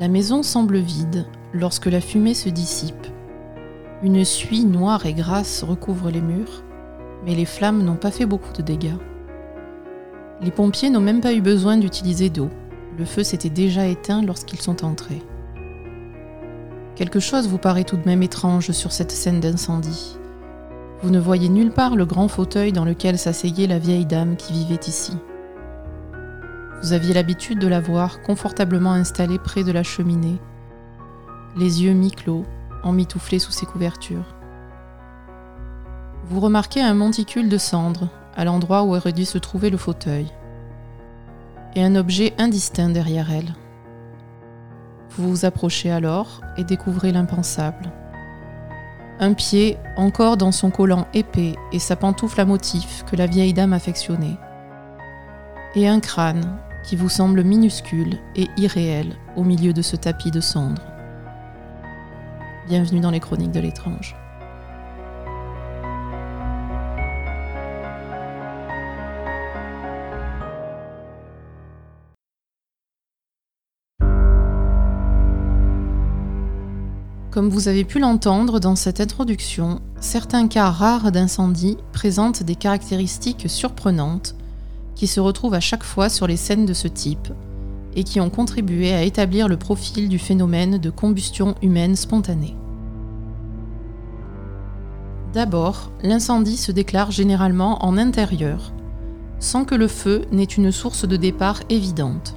La maison semble vide lorsque la fumée se dissipe. Une suie noire et grasse recouvre les murs, mais les flammes n'ont pas fait beaucoup de dégâts. Les pompiers n'ont même pas eu besoin d'utiliser d'eau. Le feu s'était déjà éteint lorsqu'ils sont entrés. Quelque chose vous paraît tout de même étrange sur cette scène d'incendie. Vous ne voyez nulle part le grand fauteuil dans lequel s'asseyait la vieille dame qui vivait ici. Vous aviez l'habitude de la voir confortablement installée près de la cheminée, les yeux mi-clos, emmitouflés sous ses couvertures. Vous remarquez un monticule de cendres à l'endroit où aurait dû se trouver le fauteuil, et un objet indistinct derrière elle. Vous vous approchez alors et découvrez l'impensable. Un pied encore dans son collant épais et sa pantoufle à motif que la vieille dame affectionnait. Et un crâne qui vous semble minuscule et irréel au milieu de ce tapis de cendres. Bienvenue dans les chroniques de l'étrange. Comme vous avez pu l'entendre dans cette introduction, certains cas rares d'incendie présentent des caractéristiques surprenantes qui se retrouvent à chaque fois sur les scènes de ce type et qui ont contribué à établir le profil du phénomène de combustion humaine spontanée. D'abord, l'incendie se déclare généralement en intérieur, sans que le feu n'ait une source de départ évidente.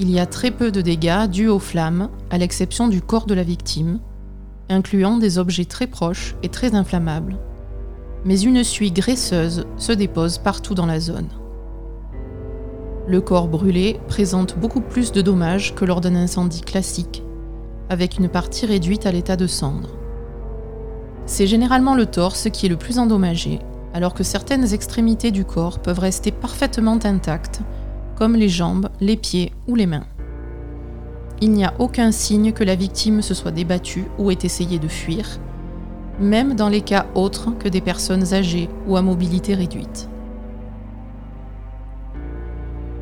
Il y a très peu de dégâts dus aux flammes, à l'exception du corps de la victime, incluant des objets très proches et très inflammables. Mais une suie graisseuse se dépose partout dans la zone. Le corps brûlé présente beaucoup plus de dommages que lors d'un incendie classique, avec une partie réduite à l'état de cendre. C'est généralement le torse qui est le plus endommagé, alors que certaines extrémités du corps peuvent rester parfaitement intactes comme les jambes, les pieds ou les mains. Il n'y a aucun signe que la victime se soit débattue ou ait essayé de fuir, même dans les cas autres que des personnes âgées ou à mobilité réduite.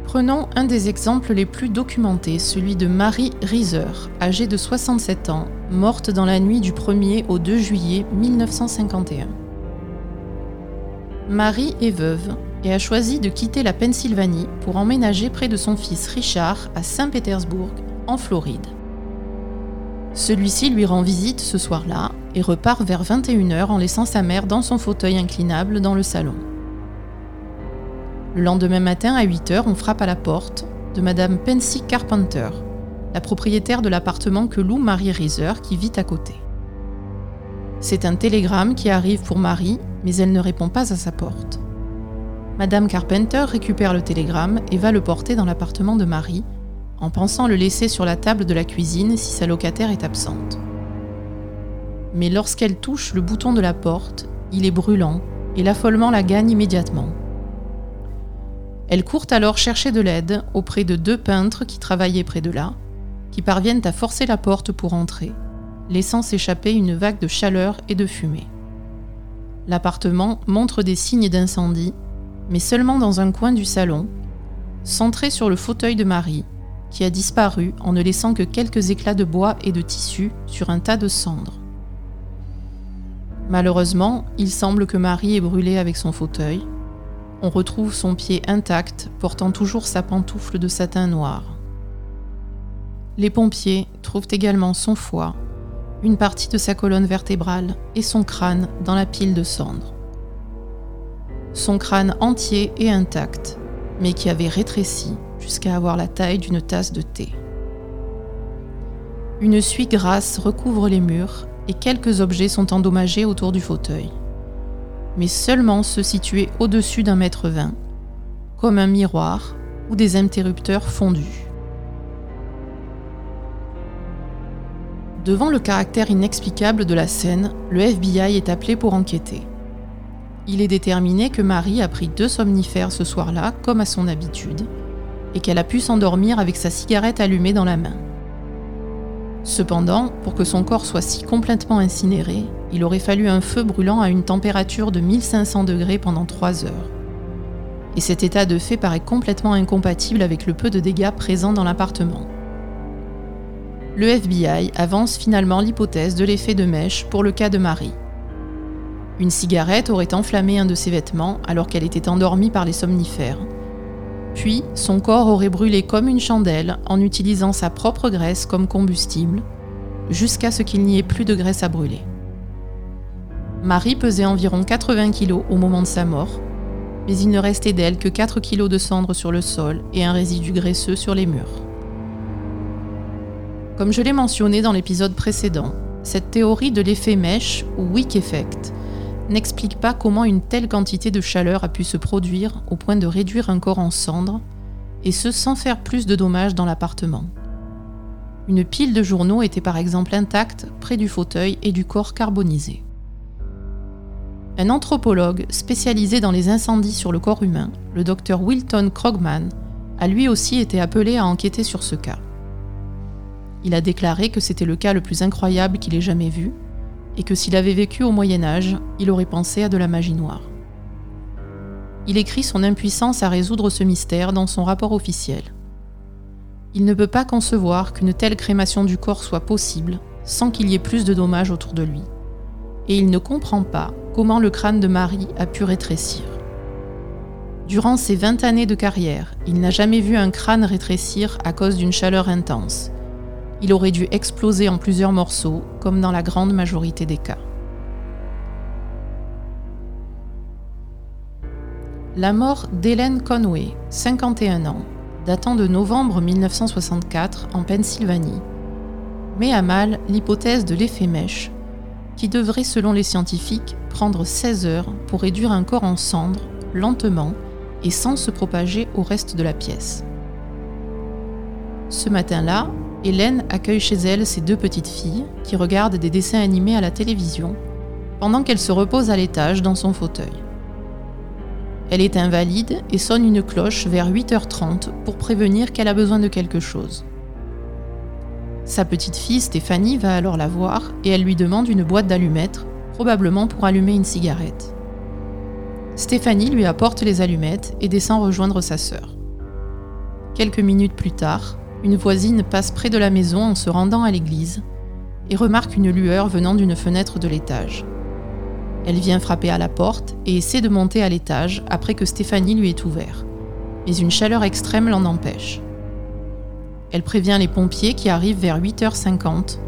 Prenons un des exemples les plus documentés, celui de Marie Rieser, âgée de 67 ans, morte dans la nuit du 1er au 2 juillet 1951. Marie est veuve et a choisi de quitter la Pennsylvanie pour emménager près de son fils Richard à Saint-Pétersbourg, en Floride. Celui-ci lui rend visite ce soir-là et repart vers 21h en laissant sa mère dans son fauteuil inclinable dans le salon. Le lendemain matin à 8h, on frappe à la porte de Madame Pensy Carpenter, la propriétaire de l'appartement que loue Marie Reiser qui vit à côté. C'est un télégramme qui arrive pour Marie, mais elle ne répond pas à sa porte. Madame Carpenter récupère le télégramme et va le porter dans l'appartement de Marie, en pensant le laisser sur la table de la cuisine si sa locataire est absente. Mais lorsqu'elle touche le bouton de la porte, il est brûlant et l'affolement la gagne immédiatement. Elle court alors chercher de l'aide auprès de deux peintres qui travaillaient près de là, qui parviennent à forcer la porte pour entrer, laissant s'échapper une vague de chaleur et de fumée. L'appartement montre des signes d'incendie mais seulement dans un coin du salon, centré sur le fauteuil de Marie, qui a disparu en ne laissant que quelques éclats de bois et de tissu sur un tas de cendres. Malheureusement, il semble que Marie est brûlée avec son fauteuil. On retrouve son pied intact, portant toujours sa pantoufle de satin noir. Les pompiers trouvent également son foie, une partie de sa colonne vertébrale et son crâne dans la pile de cendres son crâne entier et intact, mais qui avait rétréci jusqu'à avoir la taille d'une tasse de thé. Une suie grasse recouvre les murs et quelques objets sont endommagés autour du fauteuil, mais seulement ceux situés au-dessus d'un mètre vingt, comme un miroir ou des interrupteurs fondus. Devant le caractère inexplicable de la scène, le FBI est appelé pour enquêter. Il est déterminé que Marie a pris deux somnifères ce soir-là, comme à son habitude, et qu'elle a pu s'endormir avec sa cigarette allumée dans la main. Cependant, pour que son corps soit si complètement incinéré, il aurait fallu un feu brûlant à une température de 1500 degrés pendant trois heures. Et cet état de fait paraît complètement incompatible avec le peu de dégâts présents dans l'appartement. le FBI avance finalement l'hypothèse de l'effet de mèche pour le cas de Marie. Une cigarette aurait enflammé un de ses vêtements alors qu'elle était endormie par les somnifères. Puis, son corps aurait brûlé comme une chandelle en utilisant sa propre graisse comme combustible, jusqu'à ce qu'il n'y ait plus de graisse à brûler. Marie pesait environ 80 kg au moment de sa mort, mais il ne restait d'elle que 4 kg de cendres sur le sol et un résidu graisseux sur les murs. Comme je l'ai mentionné dans l'épisode précédent, cette théorie de l'effet mèche ou wick effect n'explique pas comment une telle quantité de chaleur a pu se produire au point de réduire un corps en cendres, et ce sans faire plus de dommages dans l'appartement. Une pile de journaux était par exemple intacte près du fauteuil et du corps carbonisé. Un anthropologue spécialisé dans les incendies sur le corps humain, le docteur Wilton Krogman, a lui aussi été appelé à enquêter sur ce cas. Il a déclaré que c'était le cas le plus incroyable qu'il ait jamais vu, et que s'il avait vécu au Moyen Âge, il aurait pensé à de la magie noire. Il écrit son impuissance à résoudre ce mystère dans son rapport officiel. Il ne peut pas concevoir qu'une telle crémation du corps soit possible sans qu'il y ait plus de dommages autour de lui. Et il ne comprend pas comment le crâne de Marie a pu rétrécir. Durant ses 20 années de carrière, il n'a jamais vu un crâne rétrécir à cause d'une chaleur intense, il aurait dû exploser en plusieurs morceaux, comme dans la grande majorité des cas. La mort d'Hélène Conway, 51 ans, datant de novembre 1964 en Pennsylvanie, met à mal l'hypothèse de l'effet mèche, qui devrait, selon les scientifiques, prendre 16 heures pour réduire un corps en cendres, lentement et sans se propager au reste de la pièce. Ce matin-là, Hélène accueille chez elle ses deux petites filles qui regardent des dessins animés à la télévision pendant qu'elle se repose à l'étage dans son fauteuil. Elle est invalide et sonne une cloche vers 8h30 pour prévenir qu'elle a besoin de quelque chose. Sa petite fille Stéphanie va alors la voir et elle lui demande une boîte d'allumettes, probablement pour allumer une cigarette. Stéphanie lui apporte les allumettes et descend rejoindre sa sœur. Quelques minutes plus tard, une voisine passe près de la maison en se rendant à l'église et remarque une lueur venant d'une fenêtre de l'étage. Elle vient frapper à la porte et essaie de monter à l'étage après que Stéphanie lui ait ouvert. Mais une chaleur extrême l'en empêche. Elle prévient les pompiers qui arrivent vers 8h50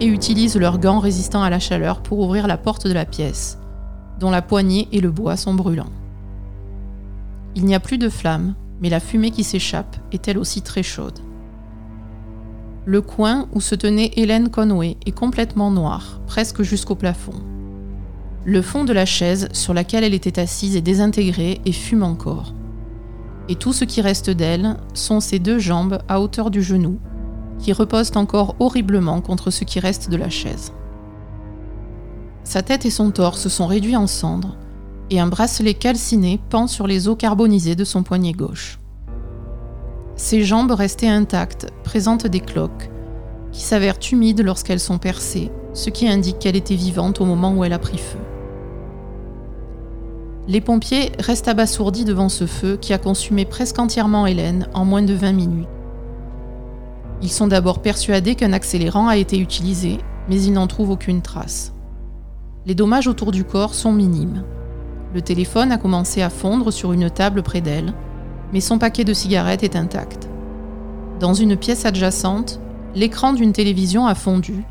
et utilise leurs gants résistants à la chaleur pour ouvrir la porte de la pièce, dont la poignée et le bois sont brûlants. Il n'y a plus de flammes, mais la fumée qui s'échappe est elle aussi très chaude. Le coin où se tenait Hélène Conway est complètement noir, presque jusqu'au plafond. Le fond de la chaise sur laquelle elle était assise est désintégré et fume encore. Et tout ce qui reste d'elle sont ses deux jambes à hauteur du genou, qui reposent encore horriblement contre ce qui reste de la chaise. Sa tête et son torse sont réduits en cendres, et un bracelet calciné pend sur les os carbonisés de son poignet gauche. Ses jambes restées intactes présentent des cloques, qui s'avèrent humides lorsqu'elles sont percées, ce qui indique qu'elle était vivante au moment où elle a pris feu. Les pompiers restent abasourdis devant ce feu qui a consumé presque entièrement Hélène en moins de 20 minutes. Ils sont d'abord persuadés qu'un accélérant a été utilisé, mais ils n'en trouvent aucune trace. Les dommages autour du corps sont minimes. Le téléphone a commencé à fondre sur une table près d'elle, mais son paquet de cigarettes est intact. Dans une pièce adjacente, l'écran d'une télévision a fondu,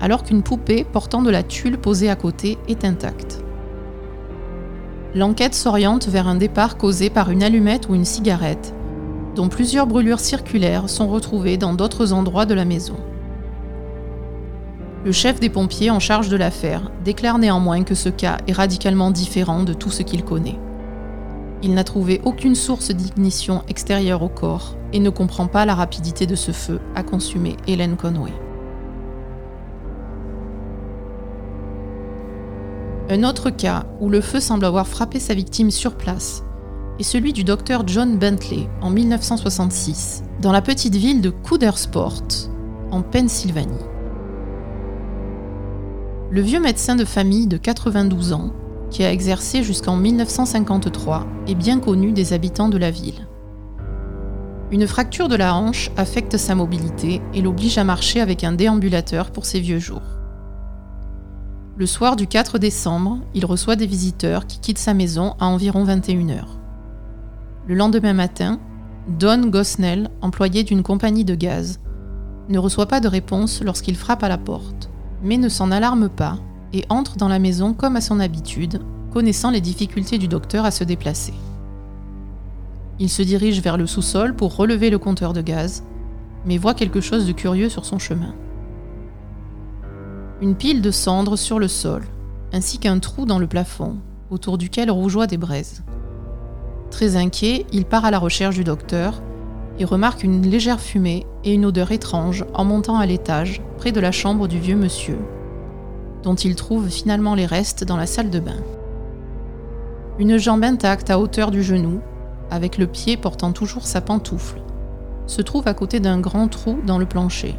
alors qu'une poupée portant de la tulle posée à côté est intacte. L'enquête s'oriente vers un départ causé par une allumette ou une cigarette, dont plusieurs brûlures circulaires sont retrouvées dans d'autres endroits de la maison. Le chef des pompiers en charge de l'affaire déclare néanmoins que ce cas est radicalement différent de tout ce qu'il connaît. Il n'a trouvé aucune source d'ignition extérieure au corps et ne comprend pas la rapidité de ce feu à consumer Hélène Conway. Un autre cas où le feu semble avoir frappé sa victime sur place est celui du docteur John Bentley en 1966 dans la petite ville de Coudersport en Pennsylvanie. Le vieux médecin de famille de 92 ans qui a exercé jusqu'en 1953, est bien connu des habitants de la ville. Une fracture de la hanche affecte sa mobilité et l'oblige à marcher avec un déambulateur pour ses vieux jours. Le soir du 4 décembre, il reçoit des visiteurs qui quittent sa maison à environ 21h. Le lendemain matin, Don Gosnell, employé d'une compagnie de gaz, ne reçoit pas de réponse lorsqu'il frappe à la porte, mais ne s'en alarme pas et entre dans la maison comme à son habitude, connaissant les difficultés du docteur à se déplacer. Il se dirige vers le sous-sol pour relever le compteur de gaz, mais voit quelque chose de curieux sur son chemin. Une pile de cendres sur le sol, ainsi qu'un trou dans le plafond, autour duquel rougeoient des braises. Très inquiet, il part à la recherche du docteur et remarque une légère fumée et une odeur étrange en montant à l'étage, près de la chambre du vieux monsieur, dont il trouve finalement les restes dans la salle de bain. Une jambe intacte à hauteur du genou, avec le pied portant toujours sa pantoufle, se trouve à côté d'un grand trou dans le plancher.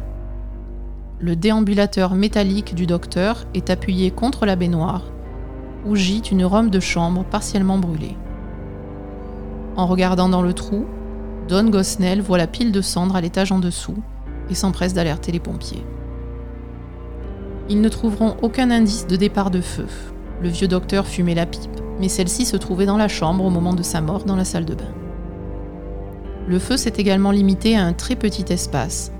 Le déambulateur métallique du docteur est appuyé contre la baignoire, où gît une robe de chambre partiellement brûlée. En regardant dans le trou, Don Gosnell voit la pile de cendres à l'étage en dessous et s'empresse d'alerter les pompiers. Ils ne trouveront aucun indice de départ de feu. Le vieux docteur fumait la pipe, mais celle-ci se trouvait dans la chambre au moment de sa mort dans la salle de bain. Le feu s'est également limité à un très petit espace,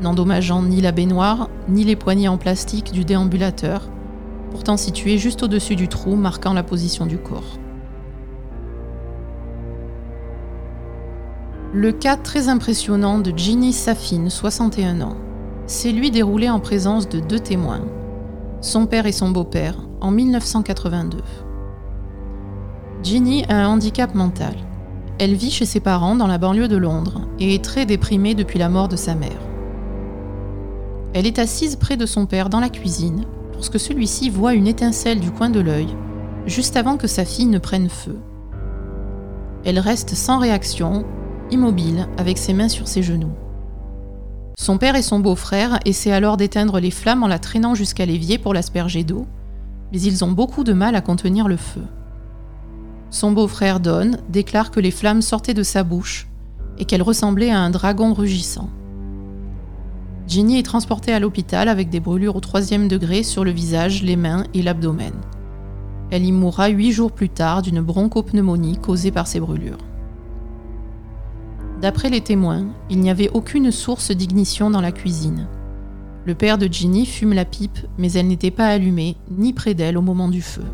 n'endommageant ni la baignoire, ni les poignées en plastique du déambulateur, pourtant situé juste au-dessus du trou marquant la position du corps. Le cas très impressionnant de Ginny Safin, 61 ans, s'est lui déroulé en présence de deux témoins, son père et son beau-père, en 1982. Ginny a un handicap mental. Elle vit chez ses parents dans la banlieue de Londres et est très déprimée depuis la mort de sa mère. Elle est assise près de son père dans la cuisine lorsque celui-ci voit une étincelle du coin de l'œil, juste avant que sa fille ne prenne feu. Elle reste sans réaction immobile, avec ses mains sur ses genoux. Son père et son beau-frère essaient alors d'éteindre les flammes en la traînant jusqu'à l'évier pour l'asperger d'eau, mais ils ont beaucoup de mal à contenir le feu. Son beau-frère Don déclare que les flammes sortaient de sa bouche et qu'elle ressemblait à un dragon rugissant. Ginny est transportée à l'hôpital avec des brûlures au troisième degré sur le visage, les mains et l'abdomen. Elle y mourra huit jours plus tard d'une bronchopneumonie causée par ces brûlures. D'après les témoins, il n'y avait aucune source d'ignition dans la cuisine. Le père de Ginny fume la pipe, mais elle n'était pas allumée, ni près d'elle au moment du feu.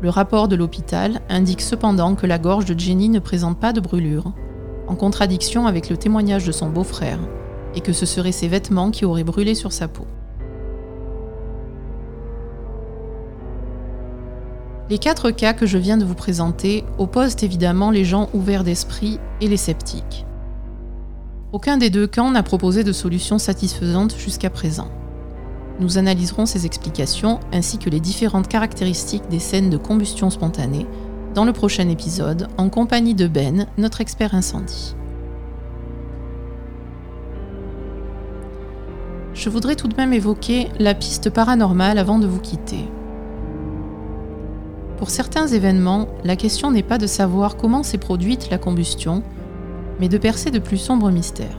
Le rapport de l'hôpital indique cependant que la gorge de Jenny ne présente pas de brûlure, en contradiction avec le témoignage de son beau-frère, et que ce seraient ses vêtements qui auraient brûlé sur sa peau. Les quatre cas que je viens de vous présenter opposent évidemment les gens ouverts d'esprit et les sceptiques. Aucun des deux camps n'a proposé de solution satisfaisante jusqu'à présent. Nous analyserons ces explications ainsi que les différentes caractéristiques des scènes de combustion spontanée dans le prochain épisode en compagnie de Ben, notre expert incendie. Je voudrais tout de même évoquer la piste paranormale avant de vous quitter. Pour certains événements, la question n'est pas de savoir comment s'est produite la combustion, mais de percer de plus sombres mystères.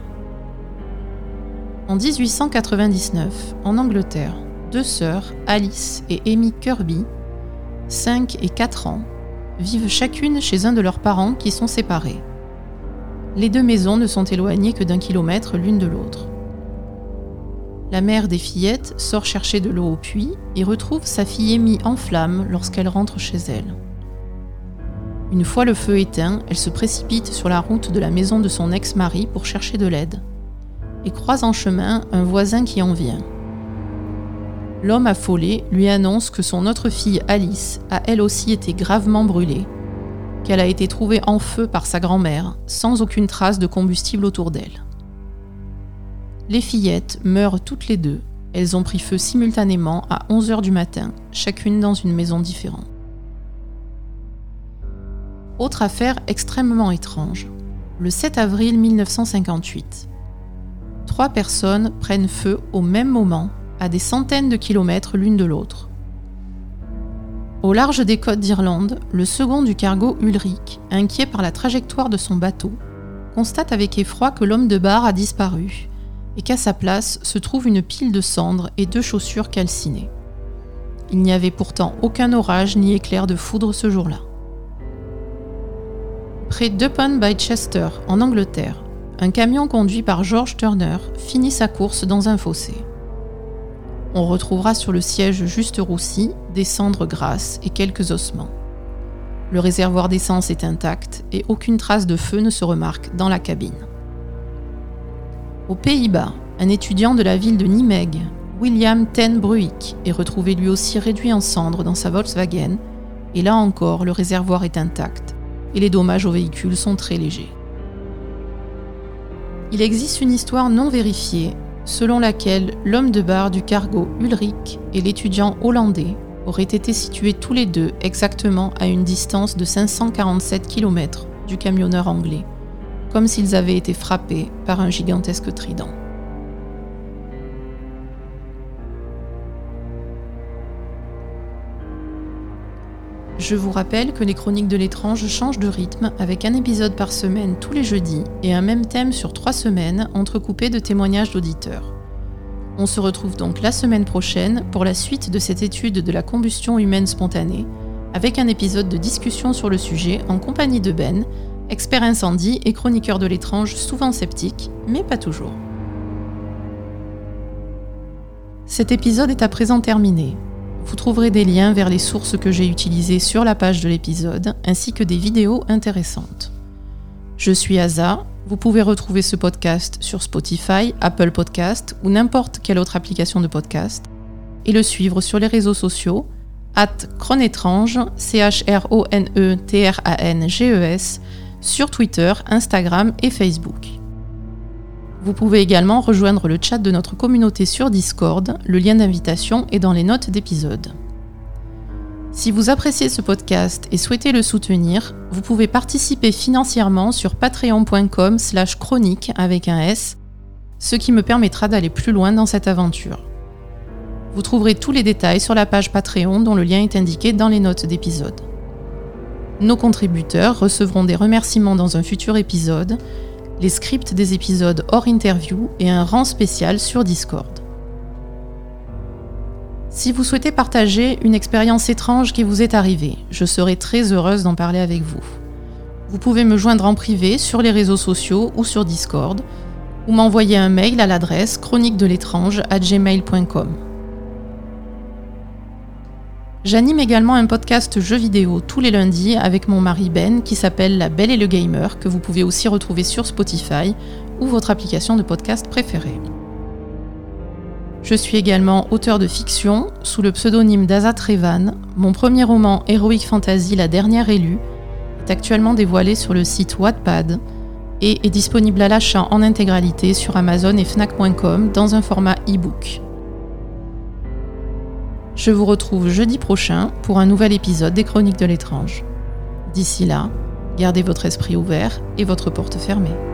En 1899, en Angleterre, deux sœurs, Alice et Amy Kirby, 5 et 4 ans, vivent chacune chez un de leurs parents qui sont séparés. Les deux maisons ne sont éloignées que d'un kilomètre l'une de l'autre. La mère des fillettes sort chercher de l'eau au puits et retrouve sa fille Amy en flammes lorsqu'elle rentre chez elle. Une fois le feu éteint, elle se précipite sur la route de la maison de son ex-mari pour chercher de l'aide et croise en chemin un voisin qui en vient. L'homme affolé lui annonce que son autre fille Alice a elle aussi été gravement brûlée, qu'elle a été trouvée en feu par sa grand-mère sans aucune trace de combustible autour d'elle. Les fillettes meurent toutes les deux. Elles ont pris feu simultanément à 11h du matin, chacune dans une maison différente. Autre affaire extrêmement étrange. Le 7 avril 1958. Trois personnes prennent feu au même moment, à des centaines de kilomètres l'une de l'autre. Au large des côtes d'Irlande, le second du cargo Ulrich, inquiet par la trajectoire de son bateau, constate avec effroi que l'homme de bar a disparu et qu'à sa place se trouve une pile de cendres et deux chaussures calcinées. Il n'y avait pourtant aucun orage ni éclair de foudre ce jour-là. Près d'Upon by Chester, en Angleterre, un camion conduit par George Turner finit sa course dans un fossé. On retrouvera sur le siège juste roussi des cendres grasses et quelques ossements. Le réservoir d'essence est intact et aucune trace de feu ne se remarque dans la cabine. Aux Pays-Bas, un étudiant de la ville de Nimeg, William Ten Bruick, est retrouvé lui aussi réduit en cendres dans sa Volkswagen, et là encore le réservoir est intact et les dommages au véhicule sont très légers. Il existe une histoire non vérifiée selon laquelle l'homme de bar du cargo Ulrich et l'étudiant hollandais auraient été situés tous les deux exactement à une distance de 547 km du camionneur anglais, comme s'ils avaient été frappés par un gigantesque trident. Je vous rappelle que les chroniques de l'étrange changent de rythme avec un épisode par semaine tous les jeudis et un même thème sur trois semaines entrecoupé de témoignages d'auditeurs. On se retrouve donc la semaine prochaine pour la suite de cette étude de la combustion humaine spontanée, avec un épisode de discussion sur le sujet en compagnie de Ben, expert incendie et chroniqueur de l'étrange souvent sceptique, mais pas toujours. Cet épisode est à présent terminé. Vous trouverez des liens vers les sources que j'ai utilisées sur la page de l'épisode, ainsi que des vidéos intéressantes. Je suis Aza, vous pouvez retrouver ce podcast sur Spotify, Apple Podcast ou n'importe quelle autre application de podcast, et le suivre sur les réseaux sociaux, at Chronetrange, C-H-R-O-N-E-T-R-A-N-G-E-S, sur Twitter, Instagram et Facebook. Vous pouvez également rejoindre le chat de notre communauté sur Discord, le lien d'invitation est dans les notes d'épisode. Si vous appréciez ce podcast et souhaitez le soutenir, vous pouvez participer financièrement sur patreon.com slash chronique avec un S, ce qui me permettra d'aller plus loin dans cette aventure. Vous trouverez tous les détails sur la page Patreon dont le lien est indiqué dans les notes d'épisode. Nos contributeurs recevront des remerciements dans un futur épisode les scripts des épisodes hors interview et un rang spécial sur Discord. Si vous souhaitez partager une expérience étrange qui vous est arrivée, je serai très heureuse d'en parler avec vous. Vous pouvez me joindre en privé sur les réseaux sociaux ou sur Discord, ou m'envoyer un mail à l'adresse chronique de l'étrange à gmail.com. J'anime également un podcast jeux vidéo tous les lundis avec mon mari Ben qui s'appelle La Belle et le Gamer, que vous pouvez aussi retrouver sur Spotify ou votre application de podcast préférée. Je suis également auteur de fiction sous le pseudonyme d'Azat Revan. Mon premier roman Heroic Fantasy La dernière élue est actuellement dévoilé sur le site Wattpad et est disponible à l'achat en intégralité sur Amazon et Fnac.com dans un format e-book. Je vous retrouve jeudi prochain pour un nouvel épisode des Chroniques de l'étrange. D'ici là, gardez votre esprit ouvert et votre porte fermée.